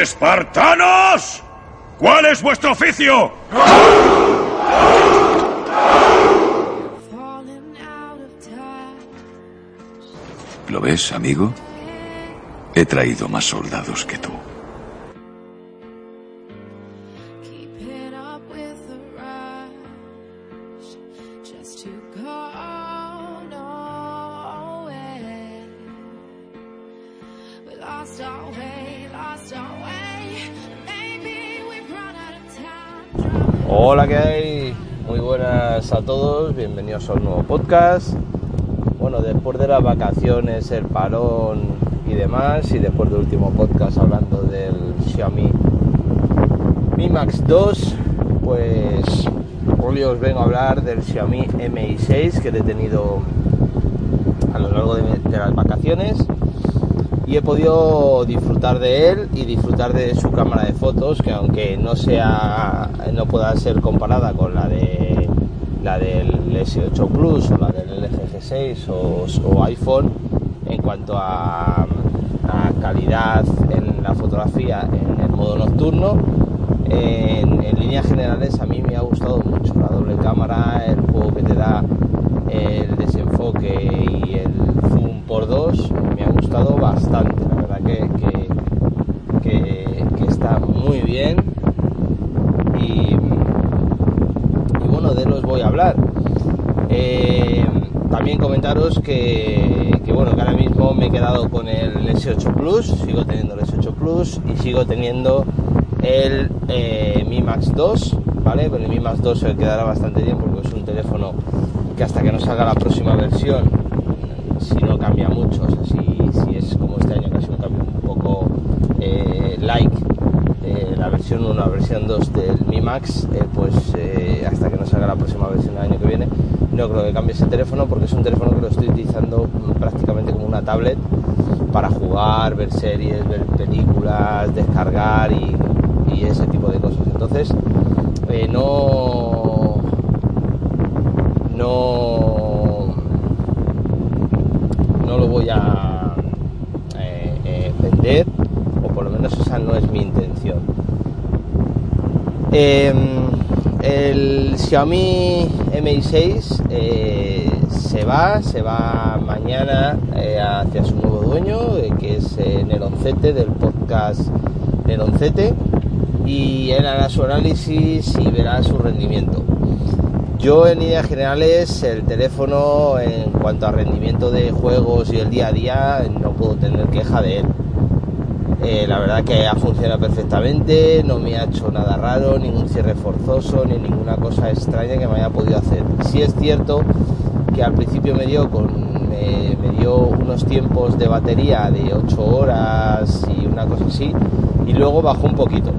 ¡Espartanos! ¿Cuál es vuestro oficio? ¿Lo ves, amigo? He traído más soldados que tú. Bienvenidos a un nuevo podcast. Bueno, después de las vacaciones, el parón y demás, y después del último podcast hablando del Xiaomi Mi Max 2, pues hoy os vengo a hablar del Xiaomi Mi 6 que he tenido a lo largo de, de las vacaciones y he podido disfrutar de él y disfrutar de su cámara de fotos que aunque no sea no pueda ser comparada con la de la del S8 Plus o la del LG G6 o, iPhone en cuanto a, calidad en la fotografía en el modo nocturno en, líneas generales a mí me ha gustado mucho. La doble cámara el juego que te da el desenfoque y el zoom por dos me ha gustado bastante. La verdad que, que, está muy bien. Y, bueno de él os voy a hablar Eh, también comentaros que, que, bueno que ahora mismo me he quedado con el S8 Plus sigo teniendo el S8 Plus y sigo teniendo el eh, Mi Max 2 vale con el Mi Max 2 se quedará bastante bien porque es un teléfono que hasta que no salga la próxima versión si no cambia mucho si, si es como este año casi un cambio un poco eh, like eh, la versión 1 la versión 2 del Mi Max pues hasta que no salga la próxima versión el año que viene no creo que cambie ese teléfono porque es un teléfono que lo estoy utilizando prácticamente como una tablet para jugar, ver series, ver películas, descargar y, y ese tipo de cosas. Entonces eh, no no no lo voy a eh, eh, vender o por lo menos esa no es mi intención. Em, el Xiaomi Mi 6 eh, se va se va mañana eh, hacia su nuevo dueño eh, que es Neroncete del podcast Neroncete y él hará su análisis y verá su rendimiento yo en líneas generales el teléfono en cuanto a rendimiento de juegos y el día a día no puedo tener queja de él. Eh, la verdad que ha funcionado perfectamente, no me ha hecho nada raro, ningún cierre forzoso, ni ninguna cosa extraña que me haya podido hacer. Sí es cierto que al principio me dio con me, me dio unos tiempos de batería de 8 horas y una cosa así, y luego bajó un poquito.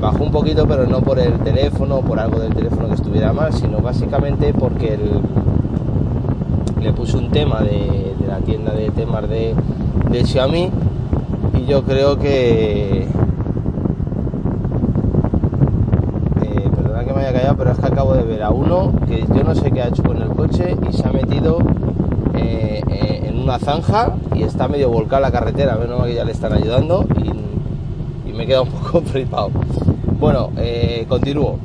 Bajó un poquito, pero no por el teléfono, por algo del teléfono que estuviera mal, sino básicamente porque el, le puse un tema de, de la tienda de temas de, de Xiaomi y yo creo que eh, perdona que me haya callado pero es que acabo de ver a uno que yo no sé qué ha hecho con el coche y se ha metido eh, eh, en una zanja y está medio volcada la carretera. Menos mal que ya le están ayudando y, me he quedado un poco flipado. Bueno eh, continúo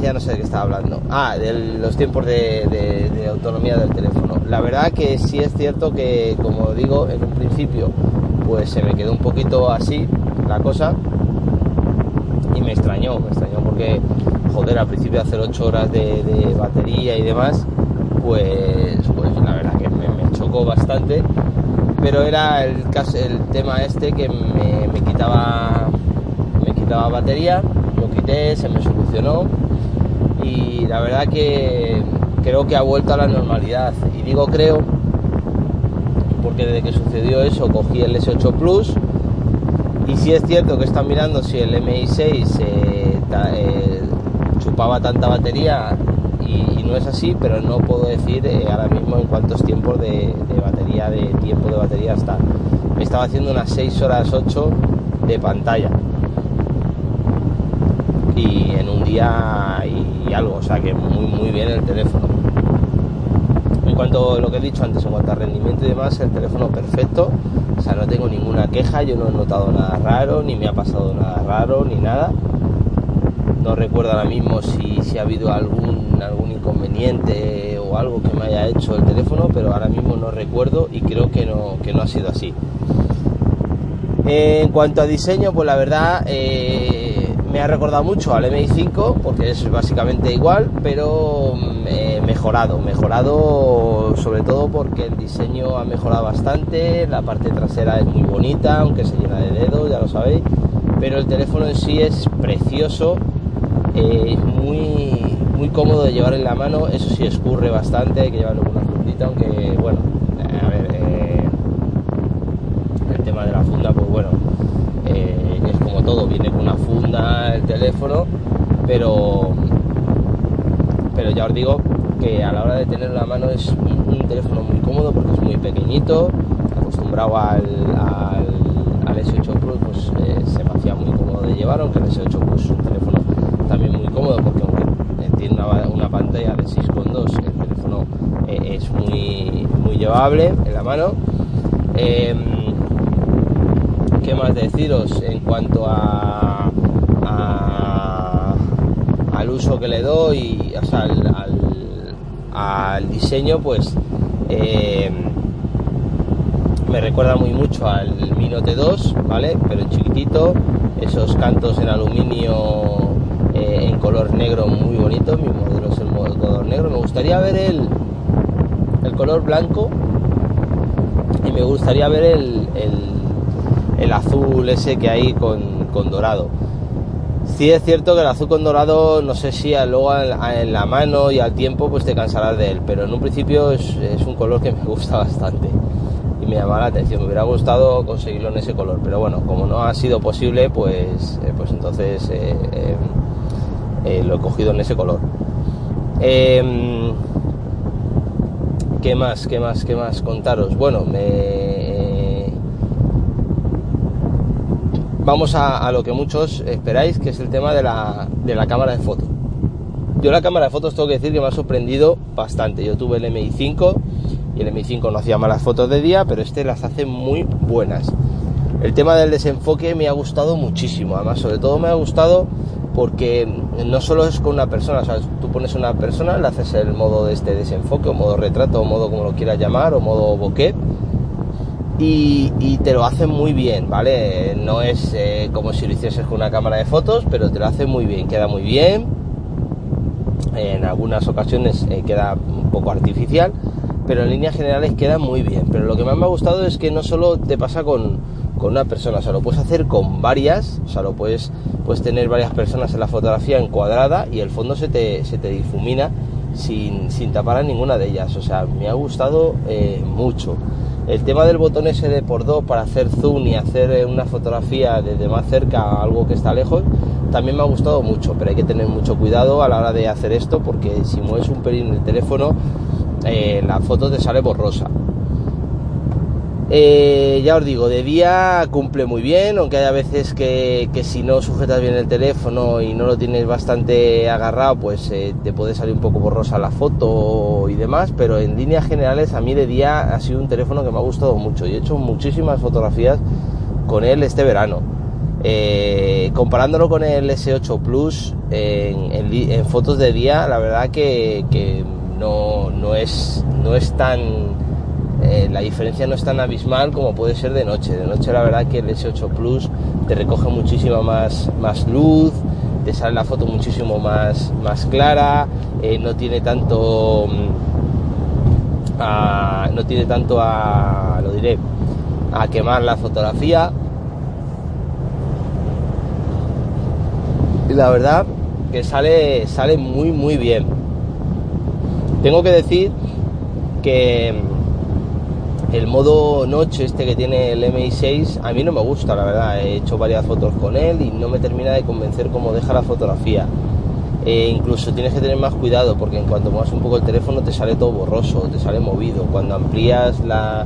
ya no sé de qué estaba hablando. Ah, de los tiempos de, de- de autonomía del teléfono. La verdad que sí es cierto que, como digo, en un principio, pues se me quedó un poquito así la cosa y me extrañó, me extrañó porque, joder, al principio hacer 8 horas de, de batería y demás, pues, pues la verdad que me, me chocó bastante pero era el, caso, el tema este que me, me quitaba me quitaba batería, lo quité, se me solucionó y la verdad que creo que ha vuelto a la normalidad. Y digo creo porque desde que sucedió eso cogí el S8 Plus y si es cierto que están mirando si el MI6 eh, eh, chupaba tanta batería y, y no es así, pero no puedo decir eh, ahora mismo en cuántos tiempos de, de batería, de tiempo de batería está. Me estaba haciendo unas 6 horas 8 de pantalla y en un día y algo, o sea que muy muy bien el teléfono. En cuanto a lo que he dicho antes, en cuanto a rendimiento y demás, el teléfono perfecto, o sea, no tengo ninguna queja, yo no he notado nada raro, ni me ha pasado nada raro, ni nada. No recuerdo ahora mismo si, si ha habido algún, algún inconveniente o algo que me haya hecho el teléfono, pero ahora mismo no recuerdo y creo que no, que no ha sido así. En cuanto a diseño, pues la verdad eh, me ha recordado mucho al MI5 porque es básicamente igual, pero mm, eh, mejorado, mejorado sobre todo porque el diseño ha mejorado bastante, la parte trasera es muy bonita, aunque se llena de dedos, ya lo sabéis, pero el teléfono en sí es precioso, eh, muy, muy cómodo de llevar en la mano, eso sí escurre bastante, hay que llevarlo con una fundita, aunque bueno, eh, eh, el tema de la funda, pues bueno, eh, es como todo, viene con una funda el teléfono, pero, pero ya os digo que a la hora de tener en la mano es un, teléfono muy cómodo porque es muy pequeñito, acostumbrado al, al, al S8 Plus, pues eh, se me hacía muy cómodo de llevar, aunque el S8 Plus es un teléfono también muy cómodo porque aunque eh, tiene una, pantalla de 6,2, el teléfono eh, es muy, muy llevable en la mano. Em, ¿Qué más deciros en cuanto a- al uso que le doy, o sea, al, diseño? Pues eh, me recuerda muy mucho al Mi Note 2, ¿vale? Pero chiquitito, esos cantos en aluminio eh, en color negro muy bonito, mi modelo es el color negro. Me gustaría ver el, el color blanco y me gustaría ver el, el- el azul ese que hay con, con dorado. Sí es cierto que el con dorado, no sé si luego en, la mano y al tiempo pues te cansarás de él, pero en un principio es, un color que me gusta bastante y me llama la atención. Me hubiera gustado conseguirlo en ese color, pero bueno, como no ha sido posible, pues, eh, pues entonces eh, eh, lo he cogido en ese color. Em, ¿Qué más? ¿Qué más? ¿Qué más contaros? Bueno, me... vamos a, lo que muchos esperáis, que es el tema de la, de la cámara de fotos. Yo la cámara de fotos tengo que decir que me ha sorprendido bastante. Yo tuve el MI5 y el MI5 no hacía malas fotos de día, pero este las hace muy buenas. El tema del desenfoque me ha gustado muchísimo, además sobre todo me ha gustado porque no solo es con una persona, o sea, tú pones una persona, le haces el modo de este desenfoque, o modo retrato, o modo como lo quieras llamar, o modo bokeh, y, y te lo hace muy bien, ¿vale? No es eh, como si lo hicieses con una cámara de fotos, pero te lo hace muy bien, queda muy bien. En algunas ocasiones eh, queda un poco artificial, pero en líneas generales queda muy bien. Pero lo que más me ha gustado es que no solo te pasa con, con una persona, o sea, lo puedes hacer con varias, o sea, lo puedes, puedes tener varias personas en la fotografía encuadrada y el fondo se te, se te difumina sin, sin tapar a ninguna de ellas. O sea, me ha gustado eh, mucho. El tema del botón de por dos para hacer zoom y hacer eh, una fotografía desde más cerca a algo que está lejos, también me ha gustado mucho, pero hay que tener mucho cuidado a la hora de hacer esto porque si mueves un pelín el teléfono, eh, la foto te sale borrosa. Eh, ya os digo, de día cumple muy bien, aunque haya veces que, que si no sujetas bien el teléfono y no lo tienes bastante agarrado, pues eh, te puede salir un poco borrosa la foto y demás, pero en líneas generales a mí de día ha sido un teléfono que me ha gustado mucho y he hecho muchísimas fotografías con él este verano. Eh, comparándolo con el S8 Plus en, fotos de día, la verdad que, que no, no, es, no es tan eh, la diferencia no es tan abismal como puede ser de noche. De noche la verdad que el S8 Plus te recoge muchísima más, más luz, te sale la foto muchísimo más, más clara, eh, no tiene tanto... mm, a- no tiene tanto a... lo diré. a quemar la fotografía. Y la verdad que sale, sale muy muy bien. Tengo que decir que el modo noche este que tiene el MI6 a mí no me gusta, la verdad. He hecho varias fotos con él y no me termina de convencer cómo deja la fotografía. E incluso tienes que tener más cuidado porque en cuanto muevas un poco el teléfono te sale todo borroso, te sale movido. Cuando amplías la,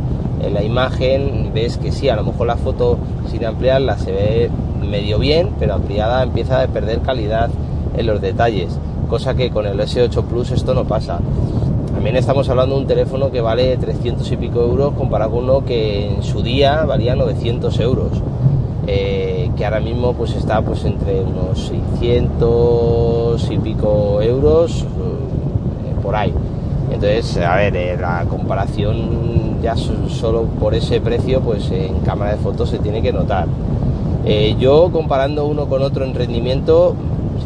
la imagen ves que sí, a lo mejor la foto sin ampliarla se ve medio bien, pero ampliada empieza a perder calidad en los detalles, cosa que con el S8 Plus esto no pasa. También estamos hablando de un teléfono que vale 300 y pico euros comparado con uno que en su día valía 900 euros. Eh, que ahora mismo pues está pues entre unos 600 y pico euros eh, por ahí. Entonces, a ver, eh, la comparación ya so- solo por ese precio, pues en cámara de fotos se tiene que notar. Yo comparando uno con otro en rendimiento,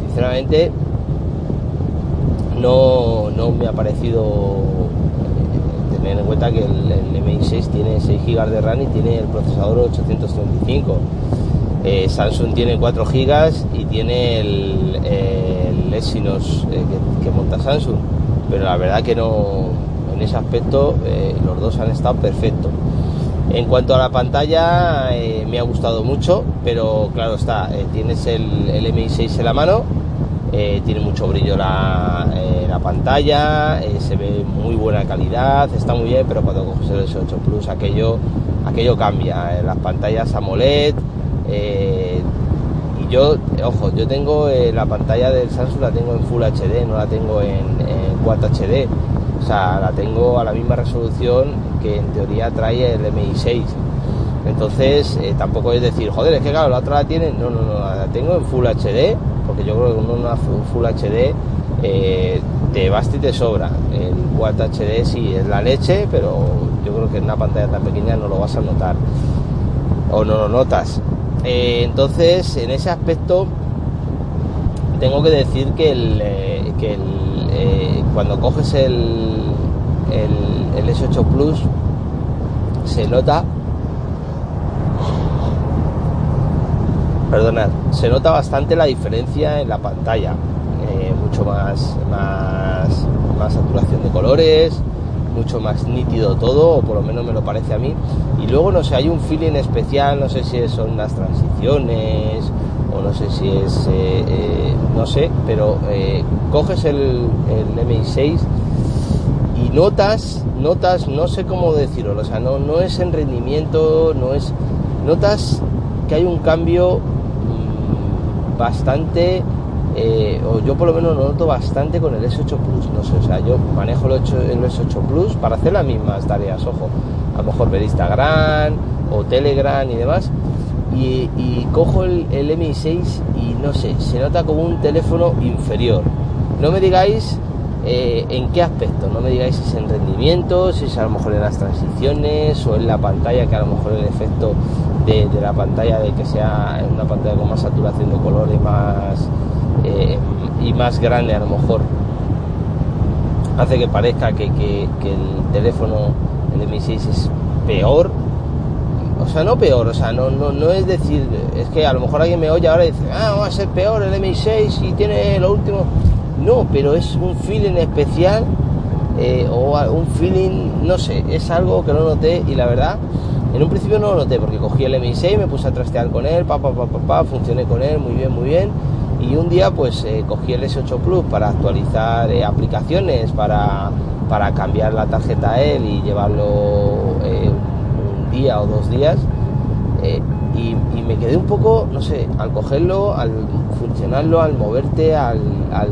sinceramente, no, no me ha parecido eh, tener en cuenta que el, el MI6 tiene 6 GB de RAM y tiene el procesador 835. Eh, Samsung tiene 4 GB y tiene el, el Exynos eh, que, monta Samsung. Pero la verdad que no, en ese aspecto los dos han estado perfectos. En cuanto a la pantalla, me ha gustado mucho, pero claro está, tienes el, el MI6 en la mano, eh, tiene mucho brillo la, eh, la pantalla, eh, se ve muy buena calidad, está muy bien, pero cuando coges el S8 Plus aquello, aquello cambia. las pantallas AMOLED, y yo, ojo, yo tengo la pantalla del Samsung, la tengo en Full HD, no la tengo en, en HD. O sea, la tengo a la misma resolución que en teoría trae el MI6. Entonces, tampoco es decir, joder, es que claro, la otra la tiene. No, no, no, la tengo en Full HD, porque yo creo que con una fu- Full HD eh, te basta y te sobra. El Quad HD sí es la leche, pero yo creo que en una pantalla tan pequeña no lo vas a notar. O no lo notas. Eh, entonces, en ese aspecto, tengo que decir que, eh, que eh, cuando coges el, el S8 Plus se nota perdonad se nota bastante la diferencia en la pantalla. Eh, mucho más, más saturación de colores mucho más nítido todo o por lo menos me lo parece a mí. Y luego no sé hay un feeling especial no sé si son las transiciones o no sé si es eh, eh, no sé pero coges el, el MI6 y notas, notas, no sé cómo decirlo, o sea, no, no es en rendimiento, no es, notas que hay un cambio bastante, eh, o yo por lo menos lo noto bastante con el S8 Plus, no sé, o sea, yo manejo el, 8 el S8 Plus para hacer las mismas tareas, ojo, a lo mejor ver Instagram o Telegram y demás, y, y cojo el, el MI6 y no sé, se nota como un teléfono inferior. No me digáis eh, en qué aspecto, no me digáis si es en rendimiento, si es a lo mejor en las transiciones o en la pantalla, que a lo mejor el efecto de, la pantalla de que sea una pantalla con más saturación de color y más, eh, y más grande a lo mejor hace que parezca que, que- el teléfono, el Mi 6 es peor. O sea, no peor, o sea, no, no, no es decir, es que a lo mejor alguien me oye ahora y dice, ah, va a ser peor el Mi 6 y tiene lo último. No, pero es un feeling especial eh, o un feeling, no sé, es algo que no noté y la verdad, en un principio no lo noté porque cogí el Mi6, me puse a trastear con él, pa, pa, pa, pa, funcioné con él muy bien, muy bien. Y un día pues eh, cogí el S8 Plus para actualizar eh, aplicaciones, para, para cambiar la tarjeta a él y llevarlo eh, un día o dos días. eh, y, me quedé un poco, no sé, al cogerlo, al funcionarlo, al moverte, al, al-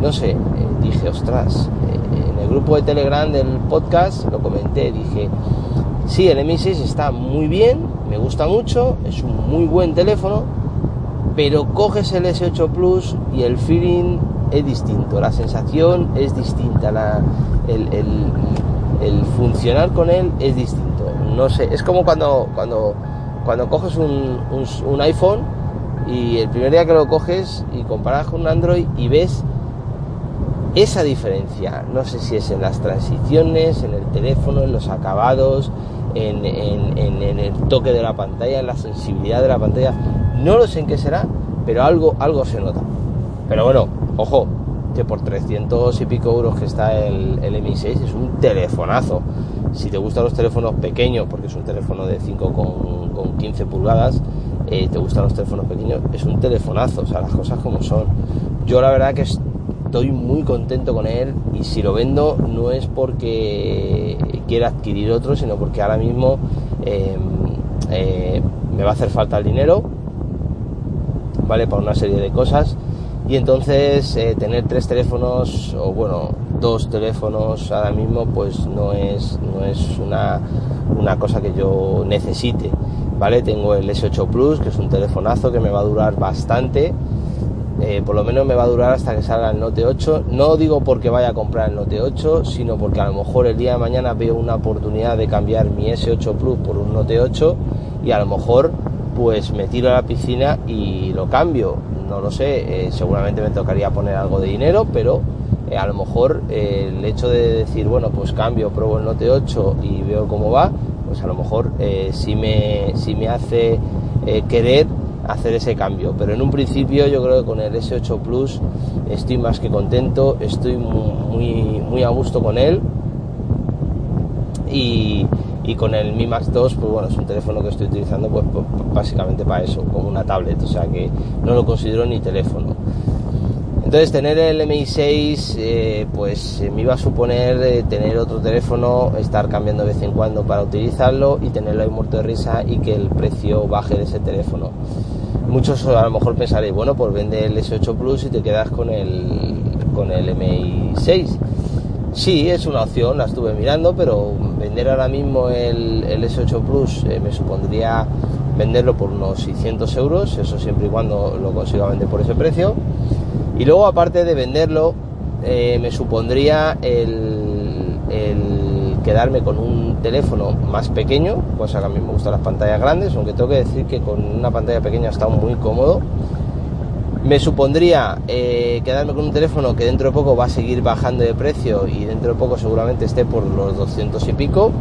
no sé, eh, dije, ostras, en el grupo de Telegram del podcast lo comenté, dije, sí, el Mi 6 está muy bien, me gusta mucho, es un muy buen teléfono, pero coges el S8 Plus y el feeling es distinto, la sensación es distinta, la- el, el- funcionar con él es distinto. No sé, es como cuando, cuando, cuando coges un, un- un iPhone y el primer día que lo coges y comparas con un Android y ves esa diferencia. No sé si es en las transiciones, en el teléfono, en los acabados, en, en- el toque de la pantalla, en la sensibilidad de la pantalla. No lo sé en qué será, pero algo, algo se nota. Pero bueno, ojo, que por 300 y pico euros que está el, el Mi 6 es un telefonazo. Si te gustan los teléfonos pequeños, porque es un teléfono de 5 con, con 15 pulgadas, eh, te gustan los teléfonos pequeños, es un telefonazo, o sea, las cosas como son. Yo la verdad que estoy muy contento con él y si lo vendo no es porque quiera adquirir otro, sino porque ahora mismo eh, eh, me va a hacer falta el dinero, ¿vale? Para una serie de cosas. Y entonces eh, tener tres teléfonos, o bueno, dos teléfonos ahora mismo, pues no es, no es una, una cosa que yo necesite, ¿vale? Tengo el S8 Plus, que es un telefonazo que me va a durar bastante. Eh, por lo menos me va a durar hasta que salga el Note 8. No digo porque vaya a comprar el Note 8, sino porque a lo mejor el día de mañana veo una oportunidad de cambiar mi S8 Plus por un Note 8 y a lo mejor pues me tiro a la piscina y lo cambio. No lo sé, eh, seguramente me tocaría poner algo de dinero, pero eh, a lo mejor el hecho de decir, bueno, pues cambio, pruebo el Note 8 y veo cómo va, pues a lo mejor sí, me, sí me hace querer hacer ese cambio. Pero en un principio yo creo que con el S8 Plus estoy más que contento, estoy mu- muy, muy a gusto con él. Y, y con el Mi Max 2, pues bueno, es un teléfono que estoy utilizando pues, pues, básicamente para eso, como una tablet, o sea que no lo considero ni teléfono. Entonces tener el MI6 eh, pues eh, me iba a suponer eh, tener otro teléfono, estar cambiando de vez en cuando para utilizarlo y tenerlo ahí muerto de risa y que el precio baje de ese teléfono. Muchos a lo mejor pensaréis, bueno, pues vende el S8 Plus y te quedas con el, con el MI6. Sí, es una opción, la estuve mirando, pero vender ahora mismo el, el S8 Plus eh, me supondría venderlo por unos 600 euros, eso siempre y cuando lo consiga vender por ese precio. Y luego, aparte de venderlo, eh, me supondría el, el quedarme con un teléfono más pequeño, cosa que a mí me gustan las pantallas grandes, aunque tengo que decir que con una pantalla pequeña está muy cómodo. Me supondría eh, quedarme con un teléfono que dentro de poco va a seguir bajando de precio y dentro de poco seguramente esté por los 200 y pico.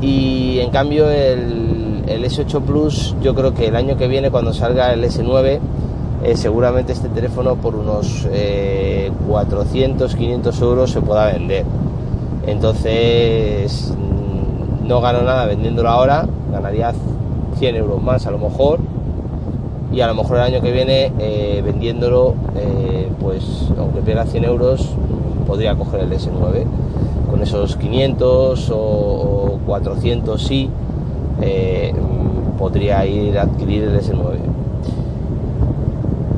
Y en cambio el, el S8 Plus yo creo que el año que viene cuando salga el S9 eh, seguramente este teléfono por unos eh, 400, 500 euros se pueda vender. Entonces mm, no gano nada vendiéndolo ahora, ganaría 100 euros más a lo mejor y a lo mejor el año que viene eh, vendiéndolo eh, pues aunque pierda 100 euros mm, podría coger el S9 con esos 500 o, o 400 sí eh, mm, podría ir a adquirir el S9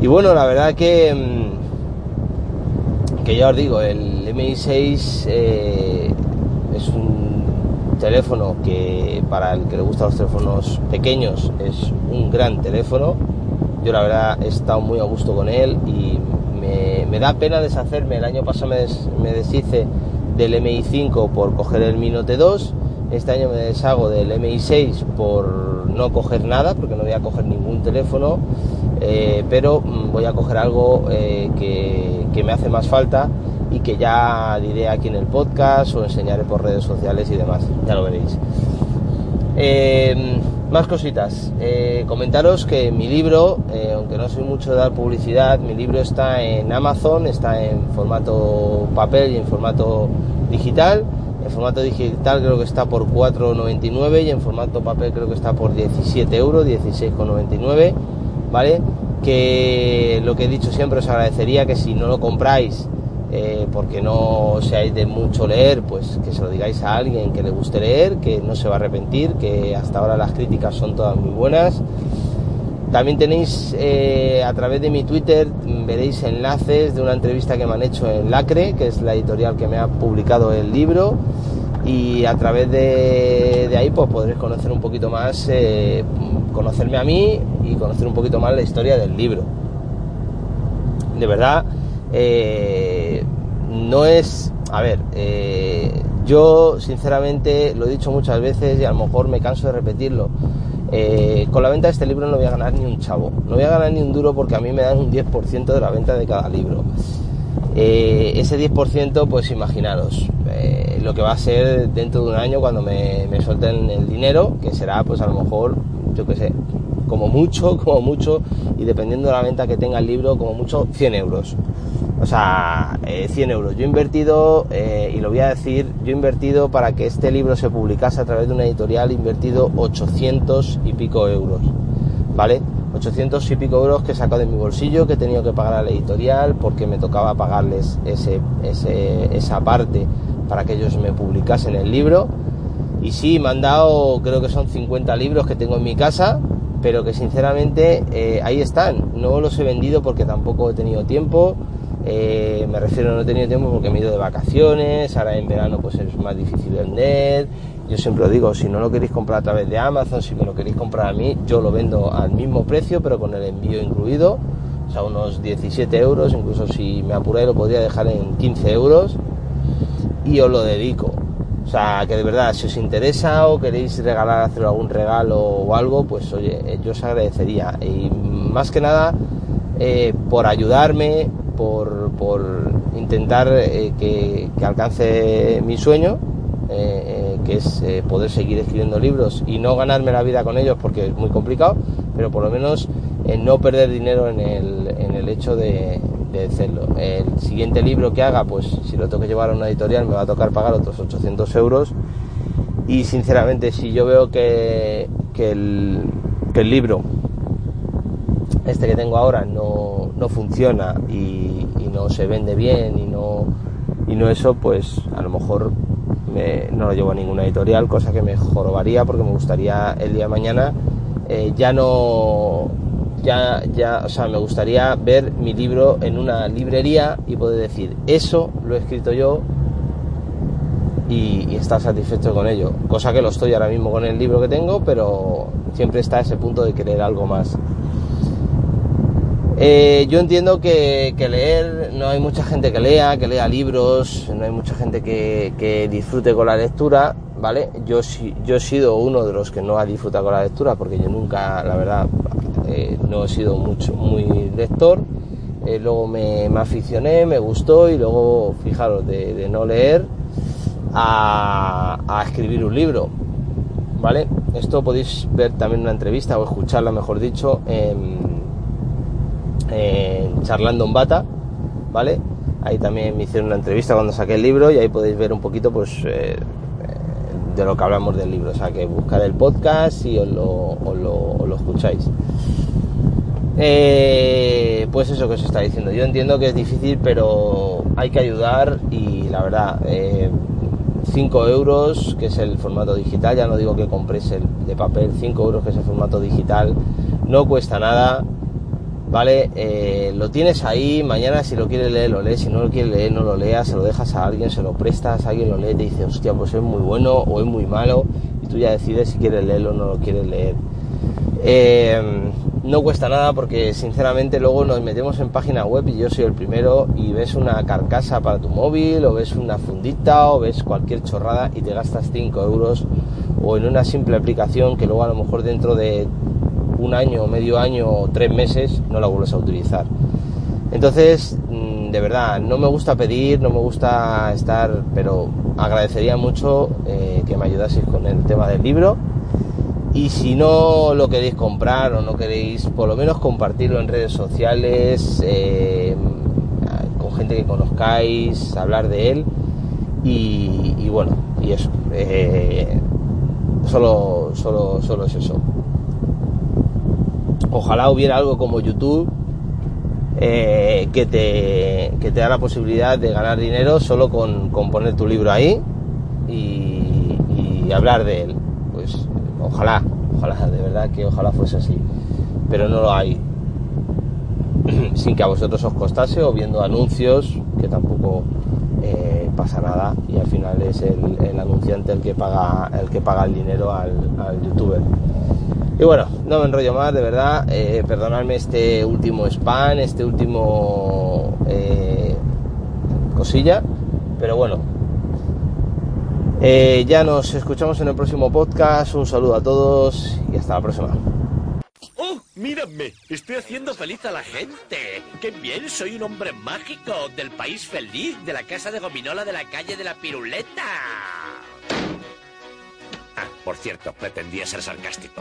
y bueno la verdad que que ya os digo el MI6 eh, es un teléfono que para el que le gustan los teléfonos pequeños es un gran teléfono yo la verdad he estado muy a gusto con él y me, da pena deshacerme. El año pasado me, me deshice del MI5 por coger el Mi Note 2. Este año me deshago del MI6 por no coger nada, porque no voy a coger ningún teléfono. Eh, pero mm, voy a coger algo eh, que, me hace más falta y que ya diré aquí en el podcast o enseñaré por redes sociales y demás. Ya lo veréis. Eh, más cositas. Comentaros que mi libro, aunque no soy mucho de dar publicidad, mi libro está en Amazon, está en formato papel y en formato digital. En formato digital creo que está por 4,99 y en formato papel creo que está por 17 euros, 16,99. ¿Vale? Que lo que he dicho siempre os agradecería que si no lo compráis eh, porque no seáis de mucho leer, pues que se lo digáis a alguien que le guste leer, que no se va a arrepentir, que hasta ahora las críticas son todas muy buenas. También tenéis eh, a través de mi Twitter, veréis enlaces de una entrevista que me han hecho en Lacre, que es la editorial que me ha publicado el libro. Y a través de, de ahí pues podréis conocer un poquito más, eh, conocerme a mí y conocer un poquito más la historia del libro. De verdad, eh, no es, a ver, eh, yo sinceramente lo he dicho muchas veces y a lo mejor me canso de repetirlo. con la venta de este libro no voy a ganar ni un chavo, no voy a ganar ni un duro porque a mí me dan un 10% de la venta de cada libro. Eh, ese 10%, pues imaginaros eh, lo que va a ser dentro de un año cuando me, me suelten el dinero, que será pues a lo mejor, yo qué sé, como mucho, como mucho, y dependiendo de la venta que tenga el libro, como mucho 100 euros. O sea, eh, 100 euros. Yo he invertido, eh, y lo voy a decir, yo he invertido para que este libro se publicase a través de una editorial, he invertido 800 y pico euros. ¿Vale? 800 y pico euros que he sacado de mi bolsillo, que he tenido que pagar a la editorial porque me tocaba pagarles ese, esa parte para que ellos me publicasen el libro. Y sí, me han dado, creo que son 50 libros que tengo en mi casa, pero que sinceramente eh, ahí están. No los he vendido porque tampoco he tenido tiempo. Eh, me refiero, no he tenido tiempo porque me he ido de vacaciones, ahora en verano pues es más difícil vender. Yo siempre os digo, si no lo queréis comprar a través de Amazon, si me lo queréis comprar a mí, yo lo vendo al mismo precio, pero con el envío incluido, o sea, unos 17 euros, incluso si me apuré lo podría dejar en 15 euros y os lo dedico. O sea, que de verdad, si os interesa o queréis regalar, hacer algún regalo o algo, pues oye, eh, yo os agradecería. Y más que nada, eh, por ayudarme, por, por intentar eh, que, alcance mi sueño, eh, que es poder seguir escribiendo libros y no ganarme la vida con ellos porque es muy complicado, pero por lo menos no perder dinero en el, en el hecho de, de hacerlo. El siguiente libro que haga, pues si lo tengo que llevar a una editorial me va a tocar pagar otros 800 euros. Y sinceramente, si yo veo que, que, el, que el libro, este que tengo ahora, no, no funciona y, y, no se vende bien y no, y no eso, pues a lo mejor me, no lo llevo a ninguna editorial, cosa que me jorobaría porque me gustaría el día de mañana eh, ya no ya, ya, o sea, me gustaría ver mi libro en una librería y poder decir, eso lo he escrito yo y, y, estar satisfecho con ello. Cosa que lo estoy ahora mismo con el libro que tengo, pero siempre está ese punto de querer algo más. Eh, yo entiendo que, leer, no hay mucha gente que lea, que lea libros, no hay mucha gente que, disfrute con la lectura, ¿vale? Yo, yo he sido uno de los que no ha disfrutado con la lectura porque yo nunca, la verdad, eh, no he sido mucho, muy lector. Eh, luego me, me, aficioné, me gustó y luego, fijaros, de, no leer a, a, escribir un libro. ¿Vale? Esto podéis ver también una entrevista o escucharla, mejor dicho, en, Charlando en Bata, ¿vale? Ahí también me hicieron una entrevista cuando saqué el libro y ahí podéis ver un poquito, pues, eh, de lo que hablamos del libro. O sea, que buscar el podcast y os lo, lo, escucháis. Eh, pues eso que os está diciendo. Yo entiendo que es difícil, pero hay que ayudar y la verdad, eh, 5 euros, que es el formato digital, ya no digo que compréis el de papel, 5 euros, que es el formato digital, no cuesta nada. ¿Vale? Eh, lo tienes ahí, mañana si lo quieres leer, lo lees, si no lo quieres leer, no lo leas, se lo dejas a alguien, se lo prestas, alguien lo lee, te dice, hostia, pues es muy bueno o es muy malo, y tú ya decides si quieres leerlo o no lo quieres leer. Eh, no cuesta nada porque sinceramente luego nos metemos en página web y yo soy el primero y ves una carcasa para tu móvil o ves una fundita o ves cualquier chorrada y te gastas 5 euros o en una simple aplicación que luego a lo mejor dentro de un año, medio año o tres meses no la vuelves a utilizar. Entonces, mm, de verdad, no me gusta pedir, no me gusta estar, pero agradecería mucho eh, que me ayudaseis con el tema del libro. Y si no lo queréis comprar o no queréis, por lo menos compartirlo en redes sociales, eh, con gente que conozcáis, hablar de él. Y, bueno, y eso. Eh, solo, solo, solo es eso. Ojalá hubiera algo como YouTube eh, que, te, que te da la posibilidad de ganar dinero solo con, con poner tu libro ahí y, hablar de él. Pues ojalá, ojalá, de verdad que ojalá fuese así. Pero no lo hay. Sin que a vosotros os costase o viendo anuncios que tampoco eh, pasa nada y al final es el, el, anunciante el que paga el que paga el dinero al, al youtuber. Y bueno, no me enrollo más, de verdad. Eh, perdonadme este último spam, este último eh, cosilla. Pero bueno, eh, ya nos escuchamos en el próximo podcast. Un saludo a todos y hasta la próxima. ¡Oh, mírame! Estoy haciendo feliz a la gente. ¡Qué bien! Soy un hombre mágico del país feliz, de la casa de gominola de la calle de la piruleta. Ah, por cierto, pretendía ser sarcástico.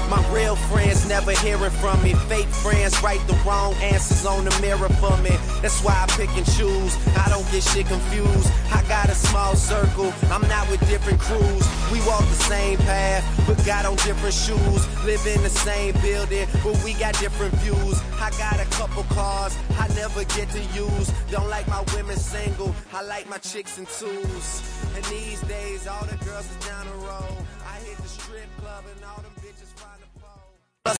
my real friends never hearing from me. Fake friends write the wrong answers on the mirror for me. That's why I pick and choose. I don't get shit confused. I got a small circle. I'm not with different crews. We walk the same path, but got on different shoes. Live in the same building, but we got different views. I got a couple cars I never get to use. Don't like my women single. I like my chicks in twos. And these days, all the girls is down the road. I hit the strip club and all bitches.